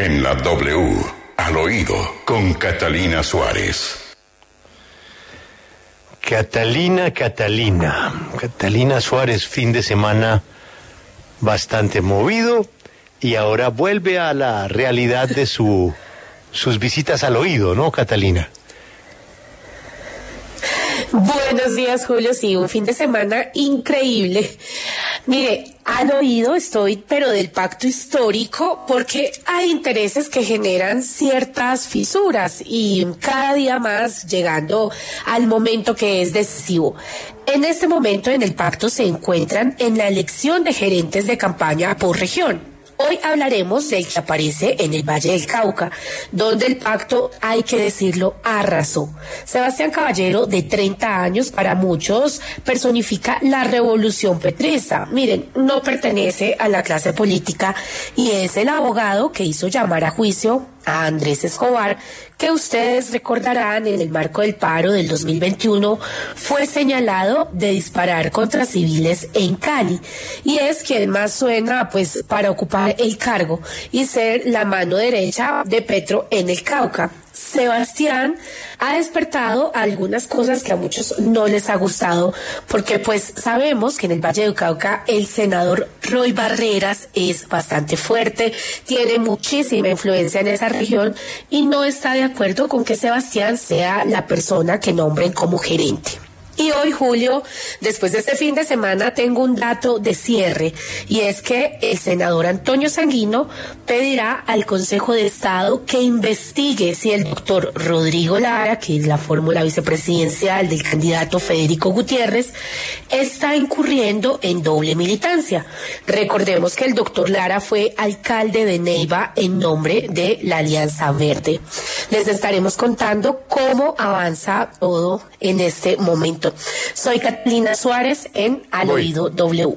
En la W, al oído, con Catalina Suárez. Catalina, Catalina. Catalina Suárez, fin de semana bastante movido y ahora vuelve a la realidad de su, sus visitas al oído, ¿no, Catalina? Buenos días, Julio. Sí, un fin de semana increíble. Mire, al oído estoy, pero del pacto histórico, porque hay intereses que generan ciertas fisuras y cada día más llegando al momento que es decisivo. En este momento en el pacto se encuentran en la elección de gerentes de campaña por región. Hoy hablaremos del que aparece en el Valle del Cauca, donde el pacto, hay que decirlo, arrasó. Sebastián Caballero, de 30 años, para muchos personifica la revolución petrista. Miren, no pertenece a la clase política y es el abogado que hizo llamar a juicio Andrés Escobar, que ustedes recordarán en el marco del paro del 2021 fue señalado de disparar contra civiles en Cali y es quien más suena pues para ocupar el cargo y ser la mano derecha de Petro en el Cauca. Sebastián ha despertado algunas cosas que a muchos no les ha gustado, porque pues sabemos que en el Valle del Cauca el senador Roy Barreras es bastante fuerte, tiene muchísima influencia en esa región y no está de acuerdo con que Sebastián sea la persona que nombren como gerente. Y hoy, Julio, después de este fin de semana, tengo un dato de cierre, y es que el senador Antonio Sanguino pedirá al Consejo de Estado que investigue si el doctor Rodrigo Lara, que es la fórmula vicepresidencial del candidato Federico Gutiérrez, está incurriendo en doble militancia. Recordemos que el doctor Lara fue alcalde de Neiva en nombre de la Alianza Verde. Les estaremos contando cómo avanza todo en este momento. Soy Catalina Suárez en Al Oído W.